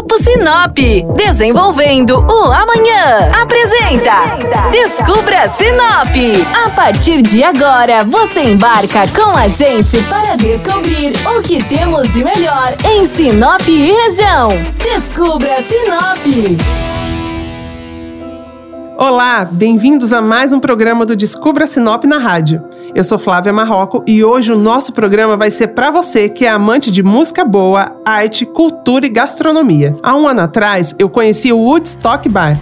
Grupo Sinop, desenvolvendo o amanhã. Apresenta Descubra Sinop. A partir de agora, você embarca com a gente para descobrir o que temos de melhor em Sinop e região. Descubra Sinop. Olá, bem-vindos a mais um programa do Descubra Sinop na rádio. Eu sou Flávia Marroco e hoje o nosso programa vai ser para você que é amante de música boa, arte, cultura e gastronomia. Há um ano atrás, eu conheci o Woodstock Bar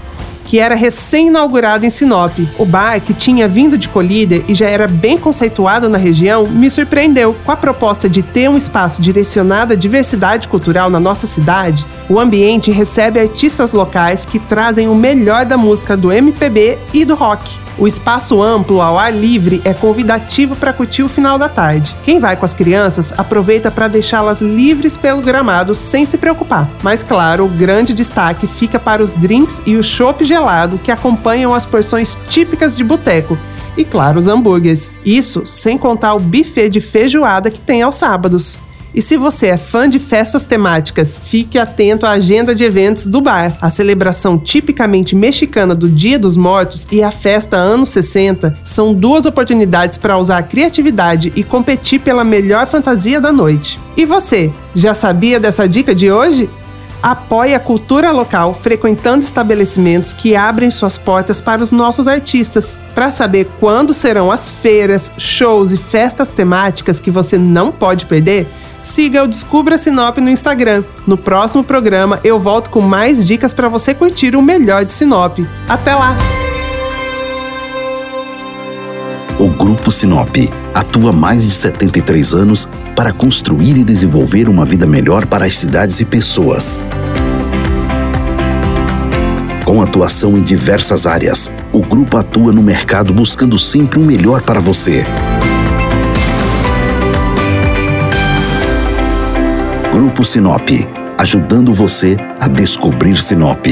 que era recém-inaugurado em Sinop. O bar, que tinha vindo de Colíder e já era bem conceituado na região, me surpreendeu. Com a proposta de ter um espaço direcionado à diversidade cultural na nossa cidade, o ambiente recebe artistas locais que trazem o melhor da música do MPB e do rock. O espaço amplo ao ar livre é convidativo para curtir o final da tarde. Quem vai com as crianças aproveita para deixá-las livres pelo gramado sem se preocupar. Mas claro, o grande destaque fica para os drinks e o chopp gelado que acompanham as porções típicas de boteco e, claro, os hambúrgueres. Isso sem contar o buffet de feijoada que tem aos sábados. E se você é fã de festas temáticas, fique atento à agenda de eventos do bar. A celebração tipicamente mexicana do Dia dos Mortos e a festa anos 60 são duas oportunidades para usar a criatividade e competir pela melhor fantasia da noite. E você, já sabia dessa dica de hoje? Apoie a cultura local frequentando estabelecimentos que abrem suas portas para os nossos artistas. Para saber quando serão as feiras, shows e festas temáticas que você não pode perder, siga o Descubra Sinop no Instagram. No próximo programa eu volto com mais dicas para você curtir o melhor de Sinop. Até lá! O Grupo Sinop atua mais de 73 anos para construir e desenvolver uma vida melhor para as cidades e pessoas. Com atuação em diversas áreas, o grupo atua no mercado buscando sempre o um melhor para você. Grupo Sinop, ajudando você a descobrir Sinop.